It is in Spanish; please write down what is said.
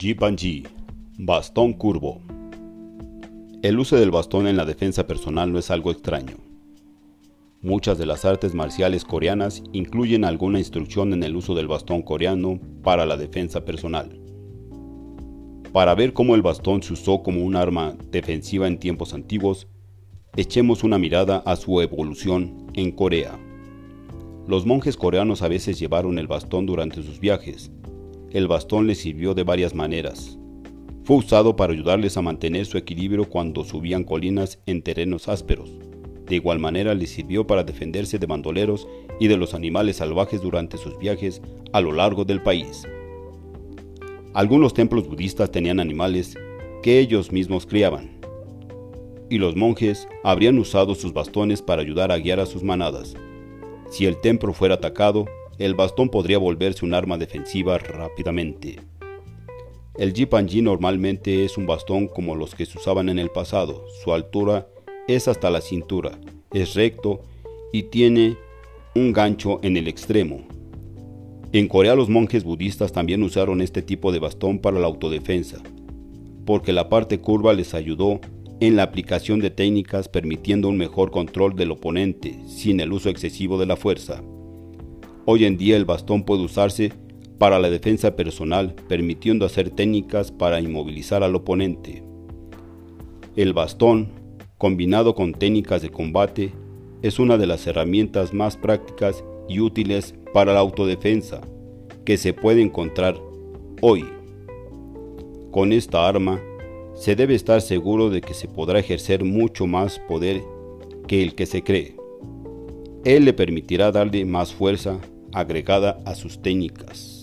Jipanji, bastón curvo. El uso del bastón en la defensa personal no es algo extraño. Muchas de las artes marciales coreanas incluyen alguna instrucción en el uso del bastón coreano para la defensa personal. Para ver cómo el bastón se usó como un arma defensiva en tiempos antiguos, echemos una mirada a su evolución en Corea. Los monjes coreanos a veces llevaron el bastón durante sus viajes, el bastón les sirvió de varias maneras. Fue usado para ayudarles a mantener su equilibrio cuando subían colinas en terrenos ásperos. De igual manera les sirvió para defenderse de bandoleros y de los animales salvajes durante sus viajes a lo largo del país. Algunos templos budistas tenían animales que ellos mismos criaban, y los monjes habrían usado sus bastones para ayudar a guiar a sus manadas. Si el templo fuera atacado, el bastón podría volverse un arma defensiva rápidamente. El Jipanji normalmente es un bastón como los que se usaban en el pasado. Su altura es hasta la cintura, es recto y tiene un gancho en el extremo. En Corea los monjes budistas también usaron este tipo de bastón para la autodefensa, porque la parte curva les ayudó en la aplicación de técnicas permitiendo un mejor control del oponente sin el uso excesivo de la fuerza. Hoy en día el bastón puede usarse para la defensa personal, permitiendo hacer técnicas para inmovilizar al oponente. El bastón, combinado con técnicas de combate, es una de las herramientas más prácticas y útiles para la autodefensa que se puede encontrar hoy. Con esta arma, se debe estar seguro de que se podrá ejercer mucho más poder que el que se cree. Él le permitirá darle más fuerza agregada a sus técnicas.